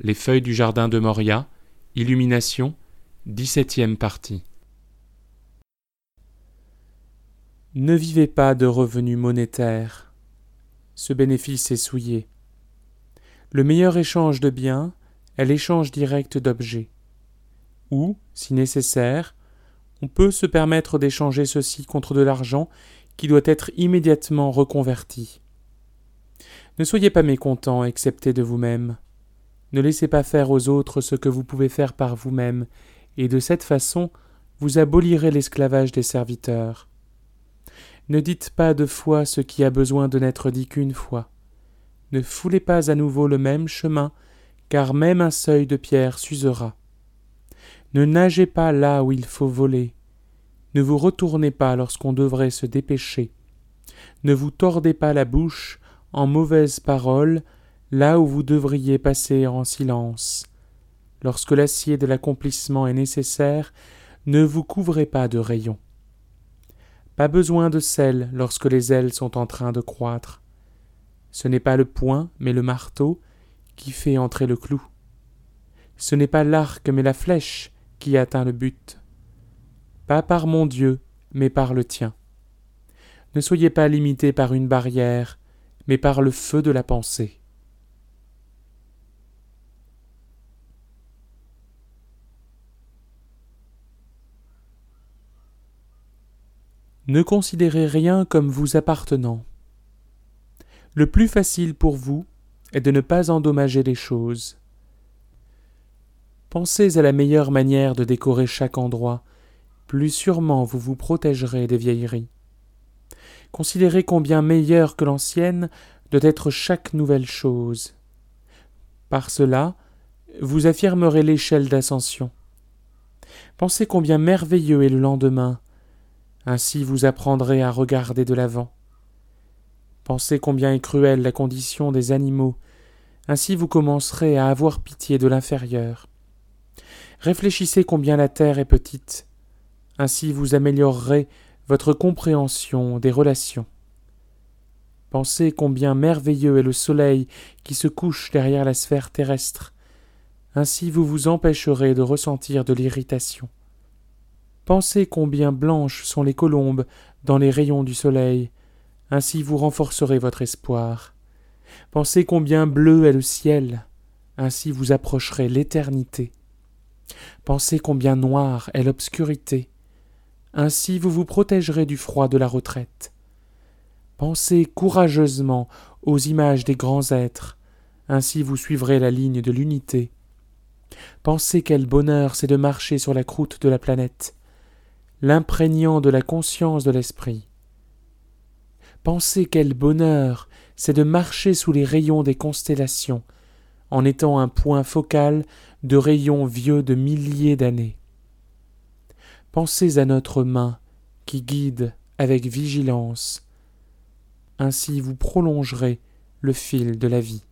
les feuilles du jardin de Moria, Illumination, 17e partie. Ne vivez pas de revenus monétaires. Ce bénéfice est souillé. Le meilleur échange de biens est l'échange direct d'objets. Ou, si nécessaire, on peut se permettre d'échanger ceci contre de l'argent qui doit être immédiatement reconverti. Ne soyez pas mécontents excepté de vous-même. Ne laissez pas faire aux autres ce que vous pouvez faire par vous-même, et de cette façon vous abolirez l'esclavage des serviteurs. Ne dites pas deux fois ce qui a besoin de n'être dit qu'une fois. Ne foulez pas à nouveau le même chemin, car même un seuil de pierre s'usera. Ne nagez pas là où il faut voler. Ne vous retournez pas lorsqu'on devrait se dépêcher. Ne vous tordez pas la bouche en mauvaises paroles là où vous devriez passer en silence. Lorsque l'acier de l'accomplissement est nécessaire, ne vous couvrez pas de rayons. Pas besoin de sel lorsque les ailes sont en train de croître. Ce n'est pas le poing, mais le marteau qui fait entrer le clou. Ce n'est pas l'arc, mais la flèche qui atteint le but. Pas par mon Dieu, mais par le tien. Ne soyez pas limité par une barrière, mais par le feu de la pensée. Ne considérez rien comme vous appartenant. Le plus facile pour vous est de ne pas endommager les choses. Pensez à la meilleure manière de décorer chaque endroit, plus sûrement vous vous protégerez des vieilleries. Considérez combien meilleure que l'ancienne doit être chaque nouvelle chose. Par cela, vous affirmerez l'échelle d'ascension. Pensez combien merveilleux est le lendemain. Ainsi vous apprendrez à regarder de l'avant. Pensez combien est cruelle la condition des animaux. Ainsi vous commencerez à avoir pitié de l'inférieur. Réfléchissez combien la terre est petite. Ainsi vous améliorerez votre compréhension des relations. Pensez combien merveilleux est le soleil qui se couche derrière la sphère terrestre. Ainsi vous vous empêcherez de ressentir de l'irritation. Pensez combien blanches sont les colombes dans les rayons du soleil. Ainsi vous renforcerez votre espoir. Pensez combien bleu est le ciel. Ainsi vous approcherez l'éternité. Pensez combien noire est l'obscurité. Ainsi vous vous protégerez du froid de la retraite. Pensez courageusement aux images des grands êtres, ainsi vous suivrez la ligne de l'unité. Pensez quel bonheur c'est de marcher sur la croûte de la planète, l'imprégnant de la conscience de l'esprit. Pensez quel bonheur c'est de marcher sous les rayons des constellations, en étant un point focal de rayons vieux de milliers d'années. Pensez à notre main qui guide avec vigilance. Ainsi vous prolongerez le fil de la vie.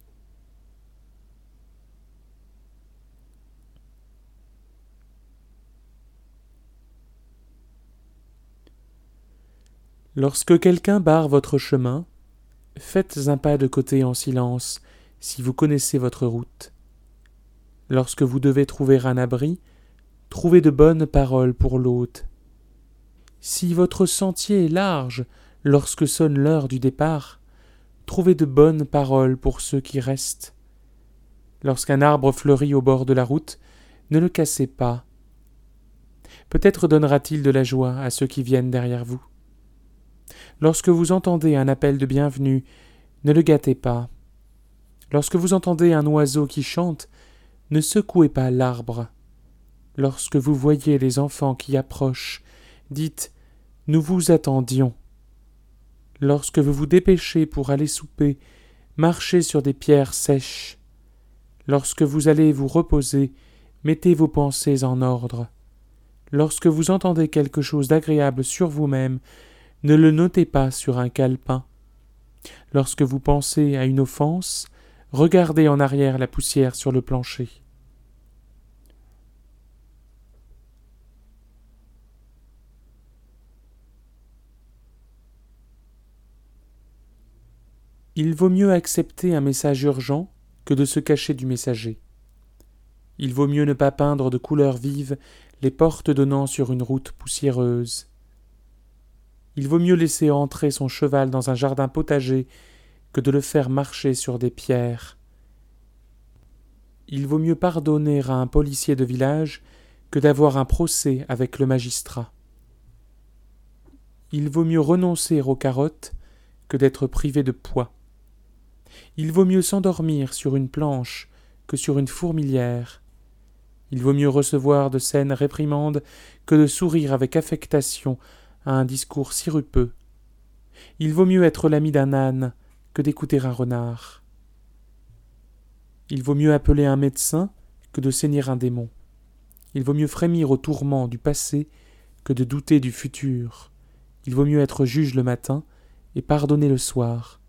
Lorsque quelqu'un barre votre chemin, faites un pas de côté en silence si vous connaissez votre route. Lorsque vous devez trouver un abri, Trouvez de bonnes paroles pour l'hôte. Si votre sentier est large lorsque sonne l'heure du départ, trouvez de bonnes paroles pour ceux qui restent. Lorsqu'un arbre fleurit au bord de la route, ne le cassez pas. Peut-être donnera-t-il de la joie à ceux qui viennent derrière vous. Lorsque vous entendez un appel de bienvenue, ne le gâtez pas. Lorsque vous entendez un oiseau qui chante, ne secouez pas l'arbre. Lorsque vous voyez les enfants qui approchent, dites Nous vous attendions. Lorsque vous vous dépêchez pour aller souper, marchez sur des pierres sèches. Lorsque vous allez vous reposer, Mettez vos pensées en ordre. Lorsque vous entendez quelque chose d'agréable sur vous-même, ne le notez pas sur un calepin. Lorsque vous pensez à une offense, regardez en arrière la poussière sur le plancher. Il vaut mieux accepter un message urgent que de se cacher du messager. Il vaut mieux ne pas peindre de couleurs vives les portes donnant sur une route poussiéreuse. Il vaut mieux laisser entrer son cheval dans un jardin potager que de le faire marcher sur des pierres. Il vaut mieux pardonner à un policier de village que d'avoir un procès avec le magistrat. Il vaut mieux renoncer aux carottes que d'être privé de poids. Il vaut mieux s'endormir sur une planche que sur une fourmilière. Il vaut mieux recevoir de saines réprimandes que de sourire avec affectation à un discours sirupeux. Il vaut mieux être l'ami d'un âne que d'écouter un renard. Il vaut mieux appeler un médecin que de saigner un démon. Il vaut mieux frémir au tourment du passé que de douter du futur. Il vaut mieux être juge le matin et pardonner le soir.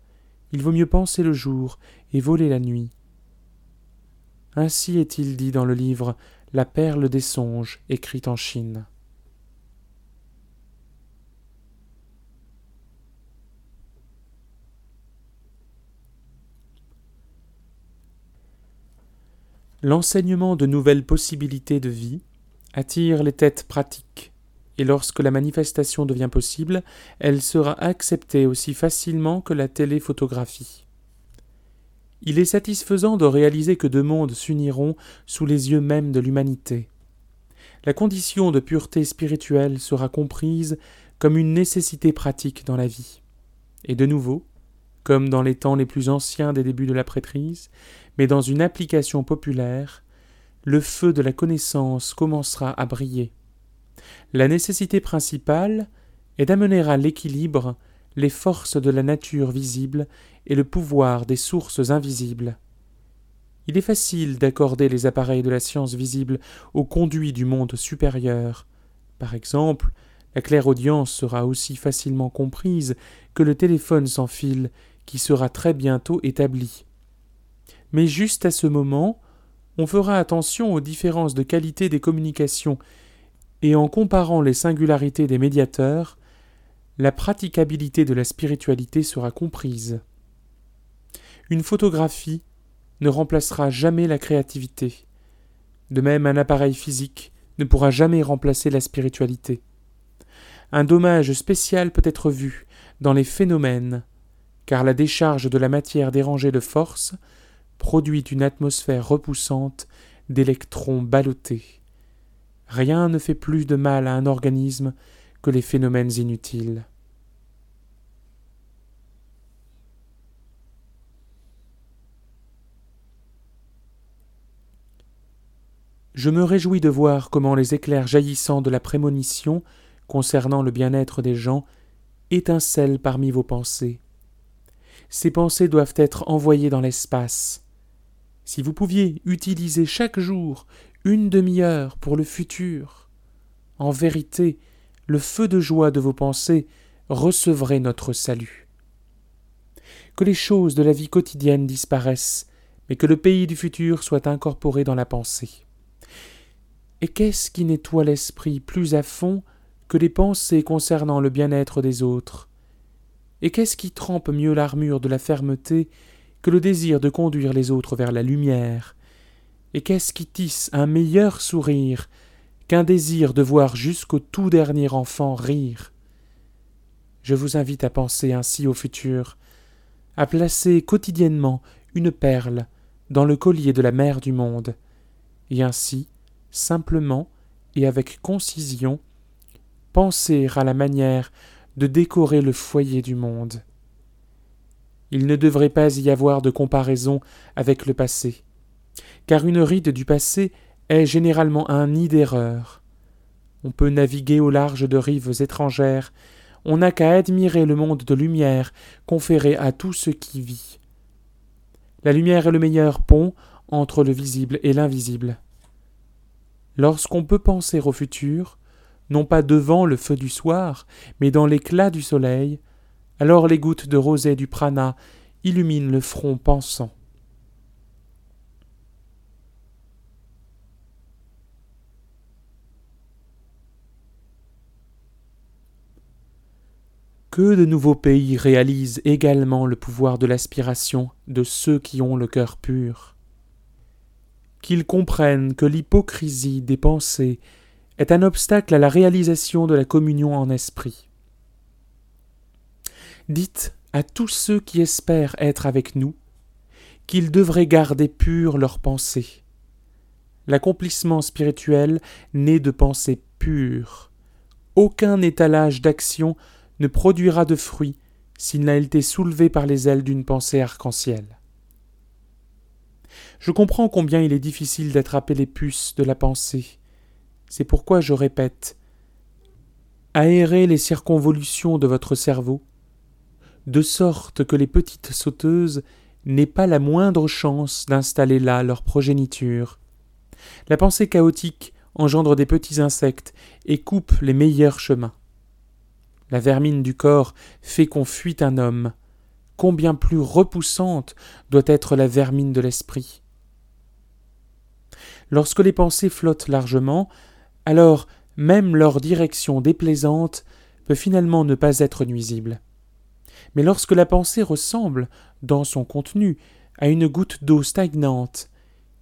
Il vaut mieux penser le jour et voler la nuit. Ainsi est-il dit dans le livre La perle des songes, écrit en Chine. L'enseignement de nouvelles possibilités de vie attire les têtes pratiques et lorsque la manifestation devient possible, elle sera acceptée aussi facilement que la téléphotographie. Il est satisfaisant de réaliser que deux mondes s'uniront sous les yeux mêmes de l'humanité. La condition de pureté spirituelle sera comprise comme une nécessité pratique dans la vie. Et de nouveau, comme dans les temps les plus anciens des débuts de la prêtrise, mais dans une application populaire, le feu de la connaissance commencera à briller. La nécessité principale est d'amener à l'équilibre les forces de la nature visible et le pouvoir des sources invisibles. Il est facile d'accorder les appareils de la science visible aux conduits du monde supérieur. Par exemple, la clairaudience sera aussi facilement comprise que le téléphone sans fil qui sera très bientôt établi. Mais juste à ce moment, on fera attention aux différences de qualité des communications et en comparant les singularités des médiateurs, la praticabilité de la spiritualité sera comprise. Une photographie ne remplacera jamais la créativité. De même, un appareil physique ne pourra jamais remplacer la spiritualité. Un dommage spécial peut être vu dans les phénomènes, car la décharge de la matière dérangée de force produit une atmosphère repoussante d'électrons ballottés. Rien ne fait plus de mal à un organisme que les phénomènes inutiles. Je me réjouis de voir comment les éclairs jaillissants de la prémonition concernant le bien-être des gens étincellent parmi vos pensées. Ces pensées doivent être envoyées dans l'espace. Si vous pouviez utiliser chaque jour une demi-heure pour le futur. En vérité, le feu de joie de vos pensées recevrait notre salut. Que les choses de la vie quotidienne disparaissent, mais que le pays du futur soit incorporé dans la pensée. Et qu'est-ce qui nettoie l'esprit plus à fond que les pensées concernant le bien-être des autres? Et qu'est-ce qui trempe mieux l'armure de la fermeté que le désir de conduire les autres vers la lumière? Et qu'est-ce qui tisse un meilleur sourire qu'un désir de voir jusqu'au tout dernier enfant rire? Je vous invite à penser ainsi au futur, à placer quotidiennement une perle dans le collier de la mère du monde, et ainsi, simplement et avec concision, penser à la manière de décorer le foyer du monde. Il ne devrait pas y avoir de comparaison avec le passé car une ride du passé est généralement un nid d'erreur. On peut naviguer au large de rives étrangères, on n'a qu'à admirer le monde de lumière conféré à tout ce qui vit. La lumière est le meilleur pont entre le visible et l'invisible. Lorsqu'on peut penser au futur, non pas devant le feu du soir, mais dans l'éclat du soleil, alors les gouttes de rosée du prana illuminent le front pensant. Que de nouveaux pays réalisent également le pouvoir de l'aspiration de ceux qui ont le cœur pur. Qu'ils comprennent que l'hypocrisie des pensées est un obstacle à la réalisation de la communion en esprit. Dites à tous ceux qui espèrent être avec nous qu'ils devraient garder pure leurs pensées. L'accomplissement spirituel naît de pensées pures. Aucun étalage d'action ne produira de fruits s'il n'a été soulevé par les ailes d'une pensée arc-en-ciel. Je comprends combien il est difficile d'attraper les puces de la pensée. C'est pourquoi je répète aérez les circonvolutions de votre cerveau, de sorte que les petites sauteuses n'aient pas la moindre chance d'installer là leur progéniture. La pensée chaotique engendre des petits insectes et coupe les meilleurs chemins. La vermine du corps fait qu'on fuit un homme. Combien plus repoussante doit être la vermine de l'esprit. Lorsque les pensées flottent largement, alors même leur direction déplaisante peut finalement ne pas être nuisible. Mais lorsque la pensée ressemble, dans son contenu, à une goutte d'eau stagnante,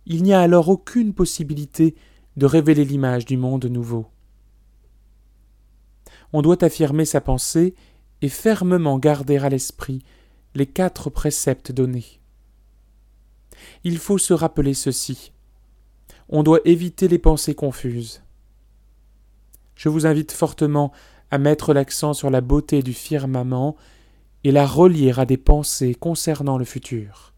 il n'y a alors aucune possibilité de révéler l'image du monde nouveau on doit affirmer sa pensée et fermement garder à l'esprit les quatre préceptes donnés. Il faut se rappeler ceci. On doit éviter les pensées confuses. Je vous invite fortement à mettre l'accent sur la beauté du firmament et la relier à des pensées concernant le futur.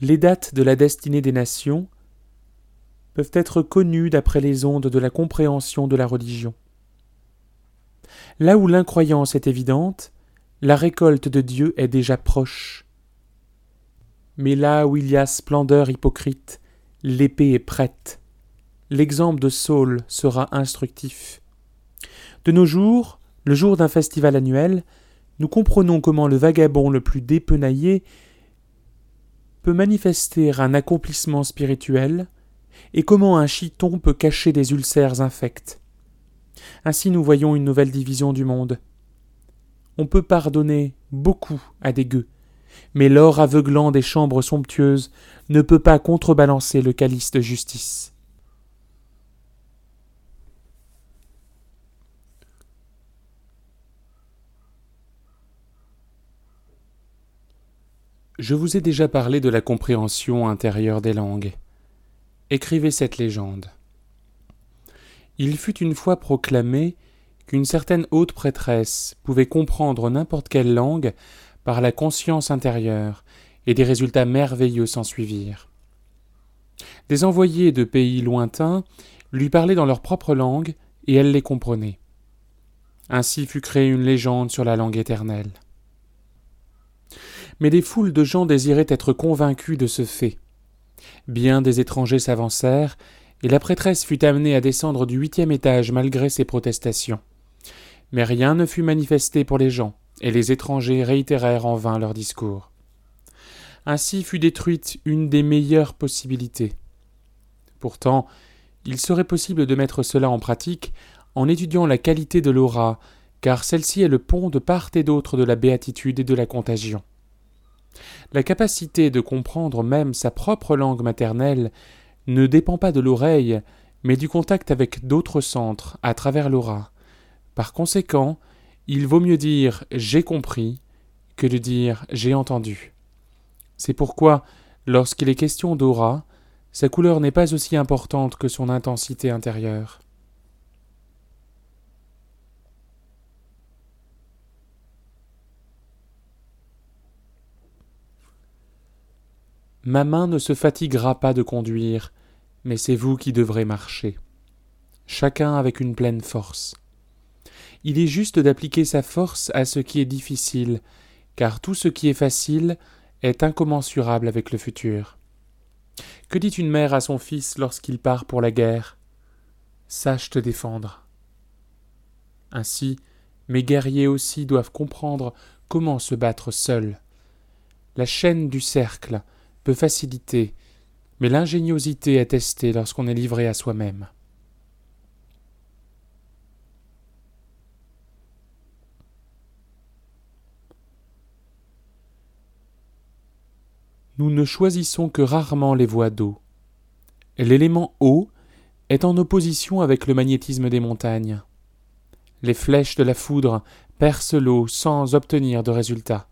Les dates de la destinée des nations peuvent être connues d'après les ondes de la compréhension de la religion. Là où l'incroyance est évidente, la récolte de Dieu est déjà proche. Mais là où il y a splendeur hypocrite, l'épée est prête. L'exemple de Saul sera instructif. De nos jours, le jour d'un festival annuel, nous comprenons comment le vagabond le plus dépenaillé peut manifester un accomplissement spirituel et comment un chiton peut cacher des ulcères infects. Ainsi nous voyons une nouvelle division du monde. On peut pardonner beaucoup à des gueux, mais l'or aveuglant des chambres somptueuses ne peut pas contrebalancer le calice de justice. Je vous ai déjà parlé de la compréhension intérieure des langues. Écrivez cette légende. Il fut une fois proclamé qu'une certaine haute prêtresse pouvait comprendre n'importe quelle langue par la conscience intérieure, et des résultats merveilleux s'ensuivirent. Des envoyés de pays lointains lui parlaient dans leur propre langue, et elle les comprenait. Ainsi fut créée une légende sur la langue éternelle mais des foules de gens désiraient être convaincus de ce fait. Bien des étrangers s'avancèrent, et la prêtresse fut amenée à descendre du huitième étage malgré ses protestations. Mais rien ne fut manifesté pour les gens, et les étrangers réitérèrent en vain leur discours. Ainsi fut détruite une des meilleures possibilités. Pourtant, il serait possible de mettre cela en pratique en étudiant la qualité de l'aura, car celle-ci est le pont de part et d'autre de la béatitude et de la contagion. La capacité de comprendre même sa propre langue maternelle ne dépend pas de l'oreille, mais du contact avec d'autres centres à travers l'aura. Par conséquent, il vaut mieux dire j'ai compris que de dire j'ai entendu. C'est pourquoi, lorsqu'il est question d'aura, sa couleur n'est pas aussi importante que son intensité intérieure. Ma main ne se fatiguera pas de conduire, mais c'est vous qui devrez marcher, chacun avec une pleine force. Il est juste d'appliquer sa force à ce qui est difficile, car tout ce qui est facile est incommensurable avec le futur. Que dit une mère à son fils lorsqu'il part pour la guerre? Sache te défendre. Ainsi, mes guerriers aussi doivent comprendre comment se battre seuls. La chaîne du cercle peut faciliter, mais l'ingéniosité est testée lorsqu'on est livré à soi-même. Nous ne choisissons que rarement les voies d'eau. L'élément eau est en opposition avec le magnétisme des montagnes. Les flèches de la foudre percent l'eau sans obtenir de résultat.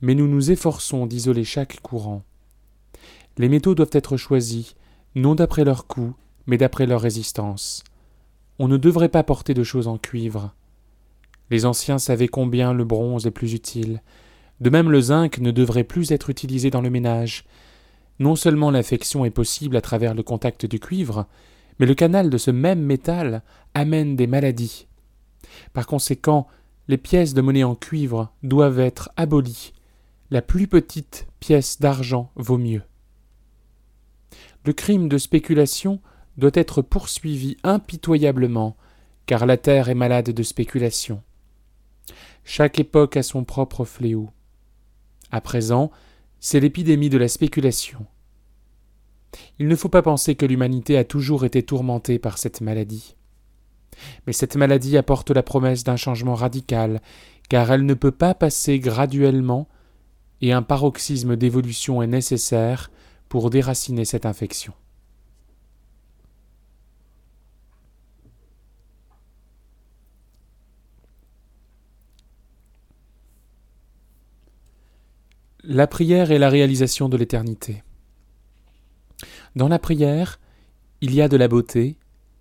Mais nous nous efforçons d'isoler chaque courant. Les métaux doivent être choisis, non d'après leur coût, mais d'après leur résistance. On ne devrait pas porter de choses en cuivre. Les anciens savaient combien le bronze est plus utile. De même le zinc ne devrait plus être utilisé dans le ménage. Non seulement l'infection est possible à travers le contact du cuivre, mais le canal de ce même métal amène des maladies. Par conséquent, les pièces de monnaie en cuivre doivent être abolies. La plus petite pièce d'argent vaut mieux. Le crime de spéculation doit être poursuivi impitoyablement, car la terre est malade de spéculation. Chaque époque a son propre fléau. À présent, c'est l'épidémie de la spéculation. Il ne faut pas penser que l'humanité a toujours été tourmentée par cette maladie. Mais cette maladie apporte la promesse d'un changement radical, car elle ne peut pas passer graduellement, et un paroxysme d'évolution est nécessaire pour déraciner cette infection. La prière est la réalisation de l'éternité. Dans la prière, il y a de la beauté,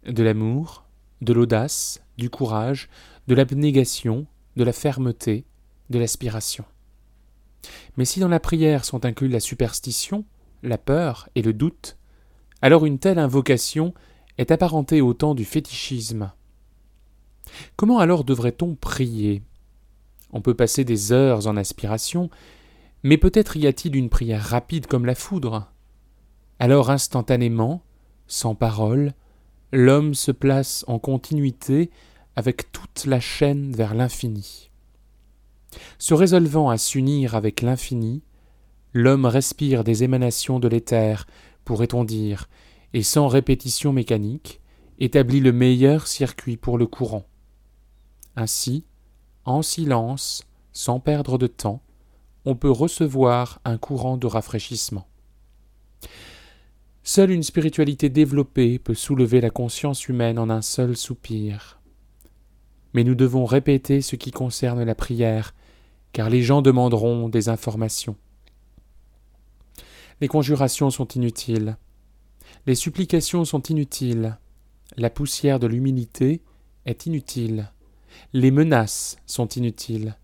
de l'amour, de l'audace, du courage, de l'abnégation, de la fermeté, de l'aspiration. Mais si dans la prière sont inclus la superstition, la peur et le doute, alors une telle invocation est apparentée au temps du fétichisme. Comment alors devrait-on prier? On peut passer des heures en aspiration, mais peut-être y a-t-il une prière rapide comme la foudre, alors instantanément, sans parole, l'homme se place en continuité avec toute la chaîne vers l'infini. Se résolvant à s'unir avec l'infini, l'homme respire des émanations de l'éther, pourrait-on dire, et sans répétition mécanique, établit le meilleur circuit pour le courant. Ainsi, en silence, sans perdre de temps, on peut recevoir un courant de rafraîchissement. Seule une spiritualité développée peut soulever la conscience humaine en un seul soupir. Mais nous devons répéter ce qui concerne la prière, car les gens demanderont des informations. Les conjurations sont inutiles. Les supplications sont inutiles. La poussière de l'humilité est inutile. Les menaces sont inutiles.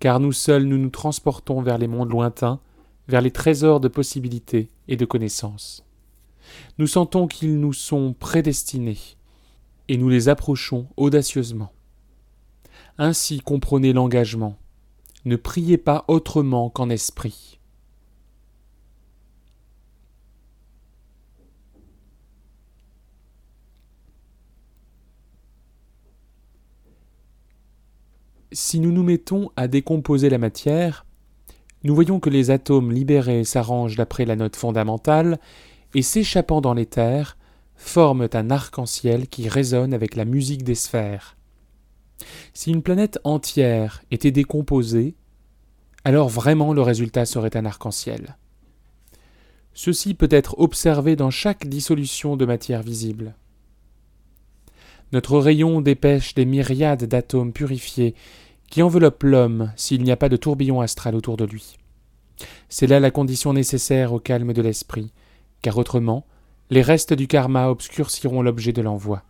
Car nous seuls nous nous transportons vers les mondes lointains, vers les trésors de possibilités et de connaissances. Nous sentons qu'ils nous sont prédestinés, et nous les approchons audacieusement. Ainsi comprenez l'engagement. Ne priez pas autrement qu'en esprit. Si nous nous mettons à décomposer la matière, nous voyons que les atomes libérés s'arrangent d'après la note fondamentale et s'échappant dans l'éther, forment un arc-en-ciel qui résonne avec la musique des sphères. Si une planète entière était décomposée, alors vraiment le résultat serait un arc-en-ciel. Ceci peut être observé dans chaque dissolution de matière visible. Notre rayon dépêche des myriades d'atomes purifiés qui enveloppent l'homme s'il n'y a pas de tourbillon astral autour de lui. C'est là la condition nécessaire au calme de l'esprit, car autrement, les restes du karma obscurciront l'objet de l'envoi.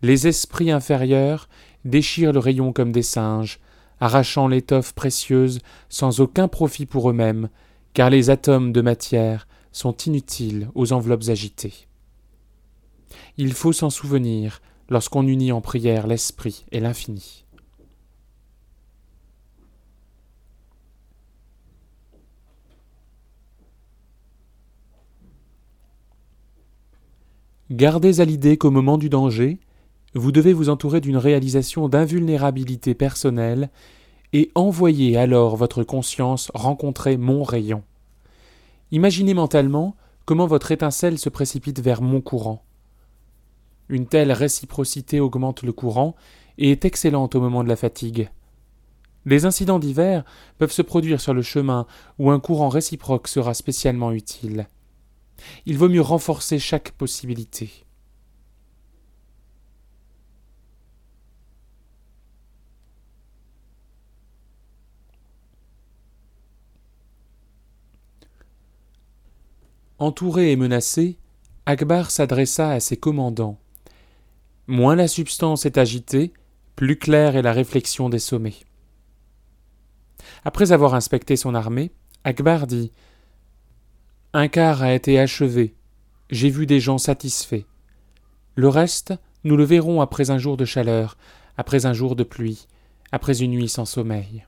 Les esprits inférieurs déchirent le rayon comme des singes, arrachant l'étoffe précieuse sans aucun profit pour eux-mêmes, car les atomes de matière sont inutiles aux enveloppes agitées. Il faut s'en souvenir lorsqu'on unit en prière l'esprit et l'infini. Gardez à l'idée qu'au moment du danger, vous devez vous entourer d'une réalisation d'invulnérabilité personnelle et envoyer alors votre conscience rencontrer mon rayon. Imaginez mentalement comment votre étincelle se précipite vers mon courant. Une telle réciprocité augmente le courant et est excellente au moment de la fatigue. Les incidents divers peuvent se produire sur le chemin où un courant réciproque sera spécialement utile. Il vaut mieux renforcer chaque possibilité. Entouré et menacé, Akbar s'adressa à ses commandants. Moins la substance est agitée, plus claire est la réflexion des sommets. Après avoir inspecté son armée, Akbar dit un quart a été achevé. J'ai vu des gens satisfaits. Le reste, nous le verrons après un jour de chaleur, après un jour de pluie, après une nuit sans sommeil.